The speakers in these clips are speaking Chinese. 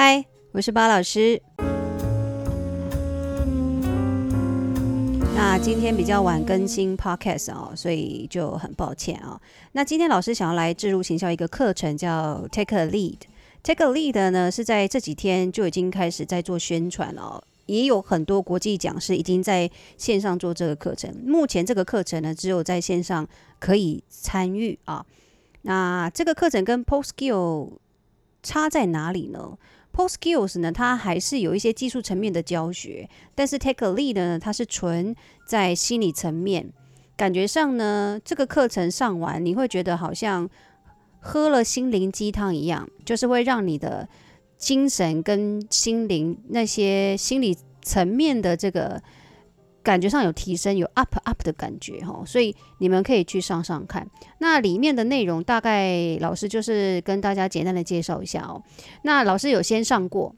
嗨，我是巴老师。那今天比较晚更新 Podcast 哦，所以就很抱歉啊、那今天老师想要来置入行销一个课程，叫 Take a Lead。Take a Lead 呢是在这几天就已经开始在做宣传了、哦，也有很多国际讲师已经在线上做这个课程。目前这个课程呢，只有在线上可以参与啊。那这个课程跟 Post Skill 差在哪里呢？Post Skills 呢，它还是有一些技术层面的教学，但是 Take a Lead 呢，它是纯在心理层面。感觉上呢，这个课程上完，你会觉得好像喝了心灵鸡汤一样，就是会让你的精神跟心灵那些心理层面的这个。感觉上有提升，有 up up 的感觉哈，所以你们可以去上上看。那里面的内容大概老师就是跟大家简单的介绍一下哦。那老师有先上过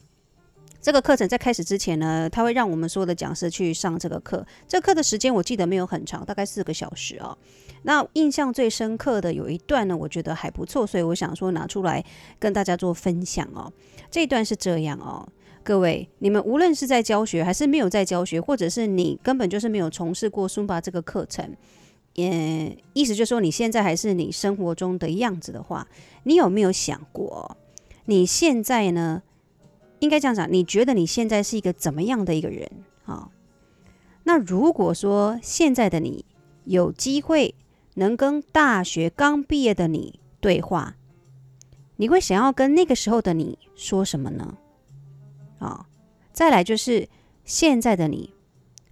这个课程，在开始之前呢，他会让我们所有的讲师去上这个课。这课的时间我记得没有很长，大概四个小时哦。那印象最深刻的有一段呢，我觉得还不错，所以我想说拿出来跟大家做分享哦。这一段是这样哦。各位，你们无论是在教学还是没有在教学，或者是你根本就是没有从事过 Zumba 这个课程，也意思就是说你现在还是你生活中的样子的话，你有没有想过，你现在呢？应该这样讲，你觉得你现在是一个怎么样的一个人啊？那如果说现在的你有机会能跟大学刚毕业的你对话，你会想要跟那个时候的你说什么呢？啊、再来就是现在的你，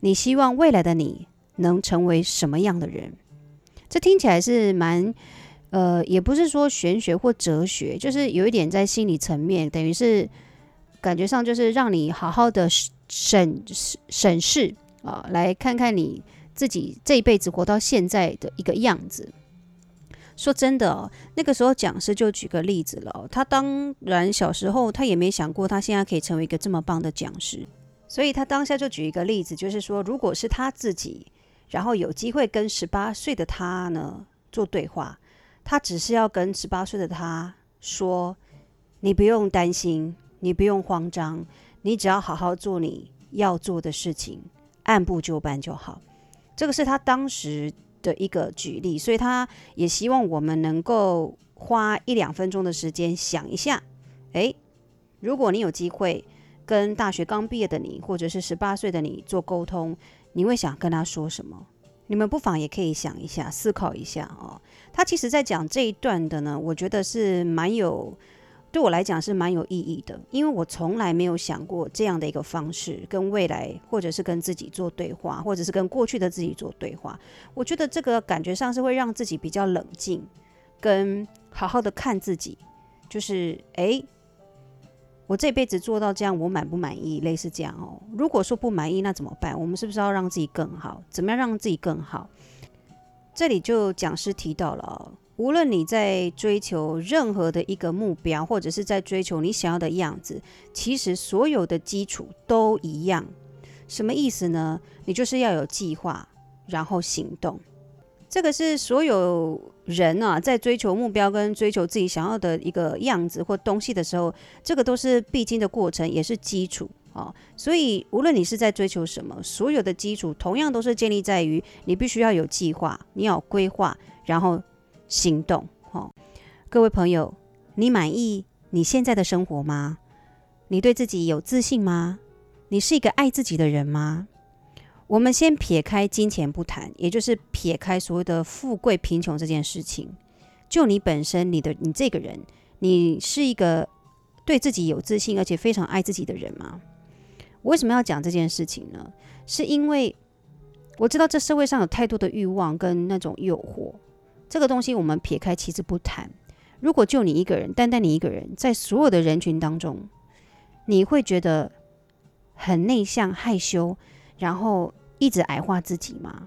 你希望未来的你能成为什么样的人？这听起来是蛮，呃，也不是说玄学或哲学，就是有一点在心理层面，等于是感觉上就是让你好好的审审审视啊，来看看你自己这一辈子活到现在的一个样子。说真的，那个时候讲师就举个例子了。他当然小时候他也没想过，他现在可以成为一个这么棒的讲师。所以他当下就举一个例子，就是说，如果是他自己，然后有机会跟十八岁的他呢做对话，他只是要跟十八岁的他说：“你不用担心，你不用慌张，你只要好好做你要做的事情，按部就班就好。”这个是他当时。的一个举例，所以他也希望我们能够花一两分钟的时间想一下，诶，如果你有机会跟大学刚毕业的你，或者是十八岁的你做沟通，你会想跟他说什么？你们不妨也可以想一下，思考一下哦。他其实在讲这一段的呢，我觉得是蛮有。对我来讲是蛮有意义的，因为我从来没有想过这样的一个方式跟未来，或者是跟自己做对话，或者是跟过去的自己做对话。我觉得这个感觉上是会让自己比较冷静，跟好好的看自己，就是诶，我这辈子做到这样，我满不满意？类似这样哦。如果说不满意，那怎么办？我们是不是要让自己更好？怎么样让自己更好？这里就讲师提到了。无论你在追求任何的一个目标，或者是在追求你想要的样子，其实所有的基础都一样。什么意思呢？你就是要有计划，然后行动。这个是所有人啊，在追求目标跟追求自己想要的一个样子或东西的时候，这个都是必经的过程，也是基础啊。所以，无论你是在追求什么，所有的基础同样都是建立在于你必须要有计划，你要有规划，然后。行动，哦，各位朋友，你满意你现在的生活吗？你对自己有自信吗？你是一个爱自己的人吗？我们先撇开金钱不谈，也就是撇开所谓的富贵贫穷这件事情，就你本身，你的你这个人，你是一个对自己有自信而且非常爱自己的人吗？我为什么要讲这件事情呢？是因为我知道这社会上有太多的欲望跟那种诱惑。这个东西我们撇开其实不谈。如果就你一个人，单单你一个人，在所有的人群当中，你会觉得很内向、害羞，然后一直矮化自己吗？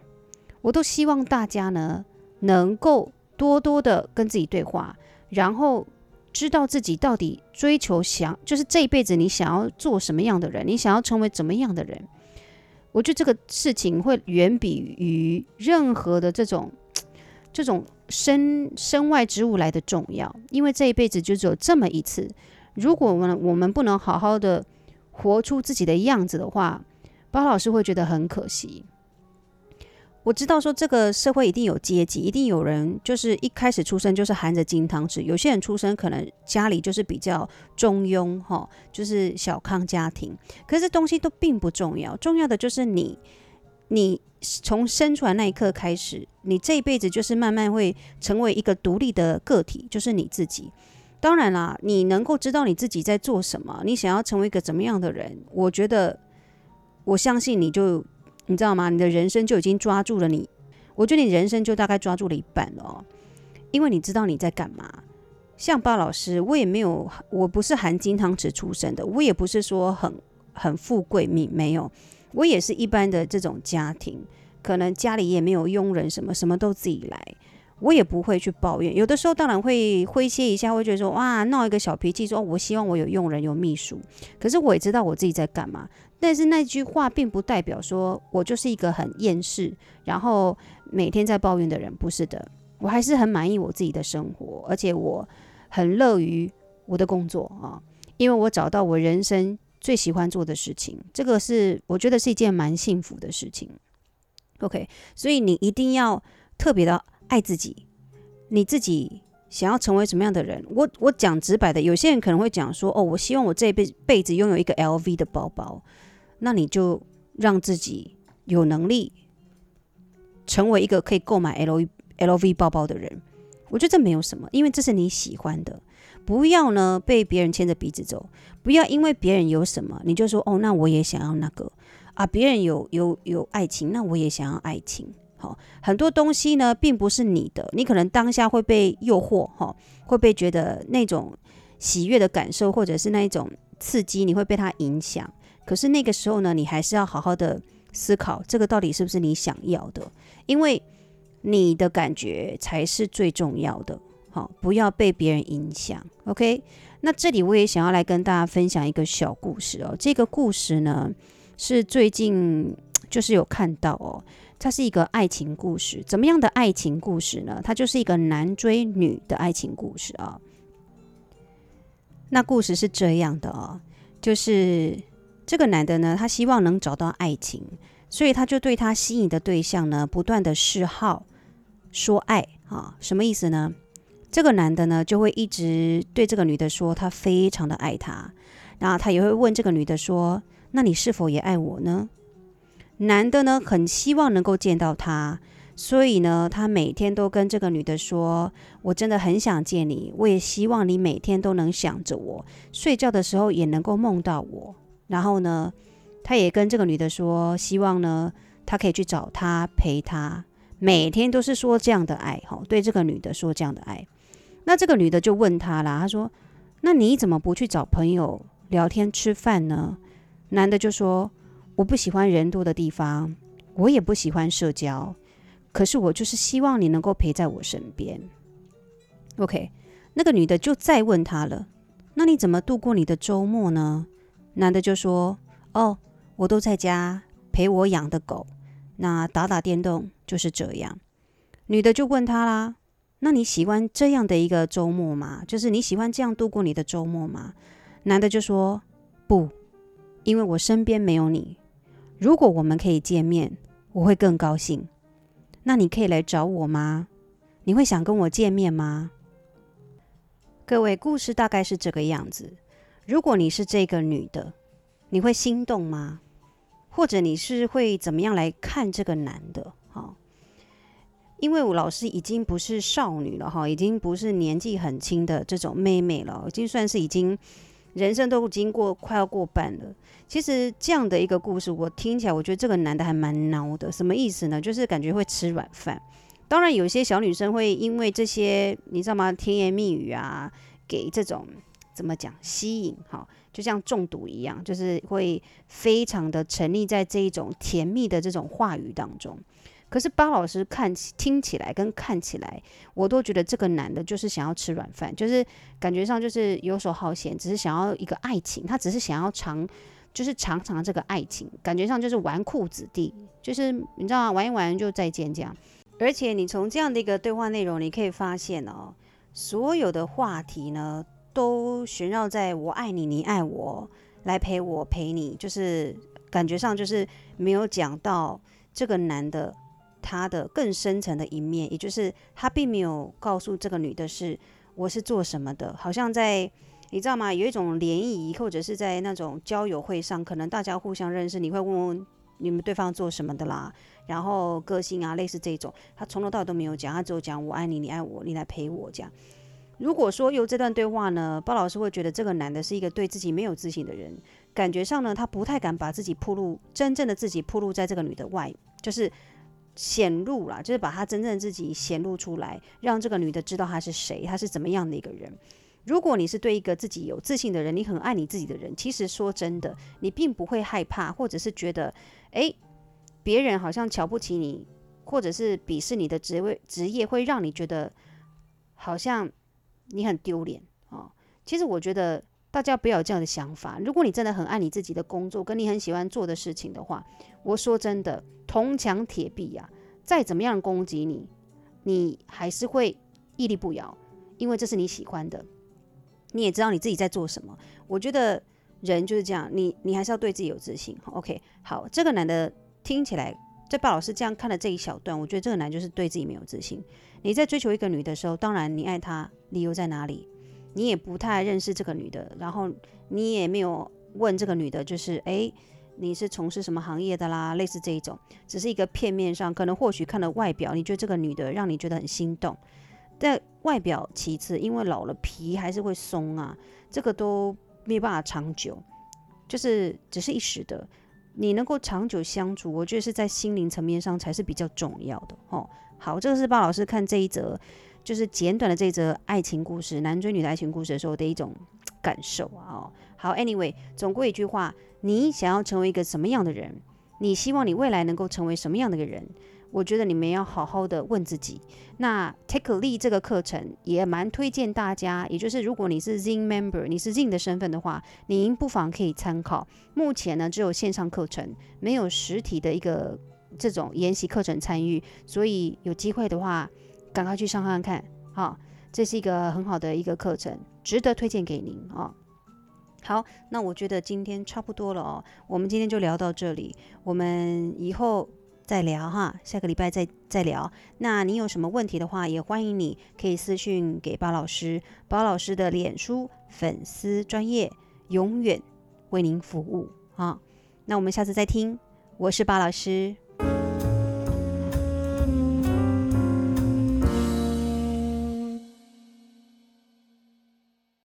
我都希望大家呢，能够多多的跟自己对话，然后知道自己到底追求想，就是这一辈子你想要做什么样的人，你想要成为怎么样的人。我觉得这个事情会远比于任何的这种。这种身身外之物来的重要，因为这一辈子就只有这么一次，如果我们我们不能好好的活出自己的样子的话，包老师会觉得很可惜。我知道说这个社会一定有阶级，一定有人就是一开始出生就是含着金汤匙，有些人出生可能家里就是比较中庸哈，就是小康家庭。可是东西都并不重要，重要的就是你，你从生出来那一刻开始，你这一辈子就是慢慢会成为一个独立的个体，就是你自己。当然啦，你能够知道你自己在做什么，你想要成为一个怎么样的人，我觉得，我相信你就。你知道吗？你的人生就已经抓住了你，我觉得你人生就大概抓住了一半了哦，因为你知道你在干嘛。像巴老师，我也没有，我不是含金汤匙出生的，我也不是说很很富贵命，没有，我也是一般的这种家庭，可能家里也没有佣人，什么什么都自己来。我也不会去抱怨，有的时候当然会诙谐一下，会觉得说哇，闹一个小脾气，说我希望我有佣人有秘书。可是我也知道我自己在干嘛。但是那句话并不代表说我就是一个很厌世，然后每天在抱怨的人，不是的。我还是很满意我自己的生活，而且我很乐于我的工作啊，因为我找到我人生最喜欢做的事情，这个是我觉得是一件蛮幸福的事情。OK，所以你一定要特别的。爱自己，你自己想要成为什么样的人？我我讲直白的，有些人可能会讲说：“哦，我希望我这一辈辈子拥有一个 LV 的包包。”那你就让自己有能力成为一个可以购买 LV LV 包包的人。我觉得这没有什么，因为这是你喜欢的。不要呢被别人牵着鼻子走，不要因为别人有什么你就说：“哦，那我也想要那个啊。”别人有有有爱情，那我也想要爱情。好，很多东西呢，并不是你的，你可能当下会被诱惑，哈，会被觉得那种喜悦的感受，或者是那一种刺激，你会被它影响。可是那个时候呢，你还是要好好的思考，这个到底是不是你想要的？因为你的感觉才是最重要的，好，不要被别人影响。OK，那这里我也想要来跟大家分享一个小故事哦。这个故事呢，是最近就是有看到哦。它是一个爱情故事，怎么样的爱情故事呢？它就是一个男追女的爱情故事啊。那故事是这样的哦，就是这个男的呢，他希望能找到爱情，所以他就对他吸引的对象呢，不断的示好，说爱啊，什么意思呢？这个男的呢，就会一直对这个女的说，他非常的爱她，然后他也会问这个女的说，那你是否也爱我呢？男的呢，很希望能够见到她，所以呢，他每天都跟这个女的说：“我真的很想见你，我也希望你每天都能想着我，睡觉的时候也能够梦到我。”然后呢，他也跟这个女的说：“希望呢，他可以去找她陪她，每天都是说这样的爱，哈，对这个女的说这样的爱。”那这个女的就问他啦，他说：“那你怎么不去找朋友聊天吃饭呢？”男的就说。我不喜欢人多的地方，我也不喜欢社交，可是我就是希望你能够陪在我身边。OK，那个女的就再问他了，那你怎么度过你的周末呢？男的就说：哦，我都在家陪我养的狗，那打打电动就是这样。女的就问他啦，那你喜欢这样的一个周末吗？就是你喜欢这样度过你的周末吗？男的就说：不，因为我身边没有你。如果我们可以见面，我会更高兴。那你可以来找我吗？你会想跟我见面吗？各位，故事大概是这个样子。如果你是这个女的，你会心动吗？或者你是会怎么样来看这个男的？好，因为我老师已经不是少女了，哈，已经不是年纪很轻的这种妹妹了，已经算是已经。人生都经过快要过半了，其实这样的一个故事，我听起来，我觉得这个男的还蛮孬的。什么意思呢？就是感觉会吃软饭。当然，有些小女生会因为这些，你知道吗？甜言蜜语啊，给这种怎么讲吸引，哈，就像中毒一样，就是会非常的沉溺在这一种甜蜜的这种话语当中。可是巴老师看起听起来跟看起来，我都觉得这个男的就是想要吃软饭，就是感觉上就是游手好闲，只是想要一个爱情，他只是想要尝，就是尝尝这个爱情，感觉上就是纨绔子弟，就是你知道吗？玩一玩就再见这样。而且你从这样的一个对话内容，你可以发现哦，所有的话题呢都旋绕在我爱你，你爱我，来陪我陪你，就是感觉上就是没有讲到这个男的他的更深层的一面，也就是他并没有告诉这个女的是我是做什么的，好像在你知道吗？有一种联谊或者是在那种交友会上，可能大家互相认识，你会问问你们对方做什么的啦，然后个性啊，类似这种，他从头到尾都没有讲，他只有讲我爱你，你爱我，你来陪我这样。如果说有这段对话呢，包老师会觉得这个男的是一个对自己没有自信的人，感觉上呢，他不太敢把自己暴露，真正的自己暴露在这个女的外，就是显露啦，就是把他真正自己显露出来，让这个女的知道他是谁，他是怎么样的一个人。如果你是对一个自己有自信的人，你很爱你自己的人，其实说真的，你并不会害怕，或者是觉得，诶，别人好像瞧不起你，或者是鄙视你的职位职业，会让你觉得好像。你很丢脸啊！其实我觉得大家不要有这样的想法。如果你真的很爱你自己的工作，跟你很喜欢做的事情的话，我说真的，铜墙铁壁呀，再怎么样攻击你，你还是会屹立不摇，因为这是你喜欢的。你也知道你自己在做什么。我觉得人就是这样，你你还是要对自己有自信。OK，好，这个男的听起来，在鲍老师这样看了这一小段，我觉得这个男就是对自己没有自信。你在追求一个女的时候，当然你爱她，理由在哪里？你也不太认识这个女的，然后你也没有问这个女的，就是诶，你是从事什么行业的啦？类似这一种，只是一个片面上，可能或许看了外表，你觉得这个女的让你觉得很心动，但外表其次，因为老了皮还是会松啊，这个都没办法长久，就是只是一时的。你能够长久相处，我觉得是在心灵层面上才是比较重要的哦。好，这个是鲍老师看这一则，就是简短的这则爱情故事，男追女的爱情故事的时候的一种感受啊。哦，好，Anyway，总归一句话，你想要成为一个什么样的人？你希望你未来能够成为什么样的一个人？我觉得你们要好好的问自己。那 Take a Lead 这个课程也蛮推荐大家，也就是如果你是 Zing Member，你是 Zing 的身份的话，您不妨可以参考。目前呢，只有线上课程，没有实体的一个。这种研习课程参与，所以有机会的话，赶快去上看看，好，这是一个很好的一个课程，值得推荐给您啊。好，那我觉得今天差不多了哦，我们今天就聊到这里，我们以后再聊哈，下个礼拜再再聊。那你有什么问题的话，也欢迎你可以私讯给巴老师，巴老师的脸书粉丝专业永远为您服务啊。那我们下次再听，我是巴老师。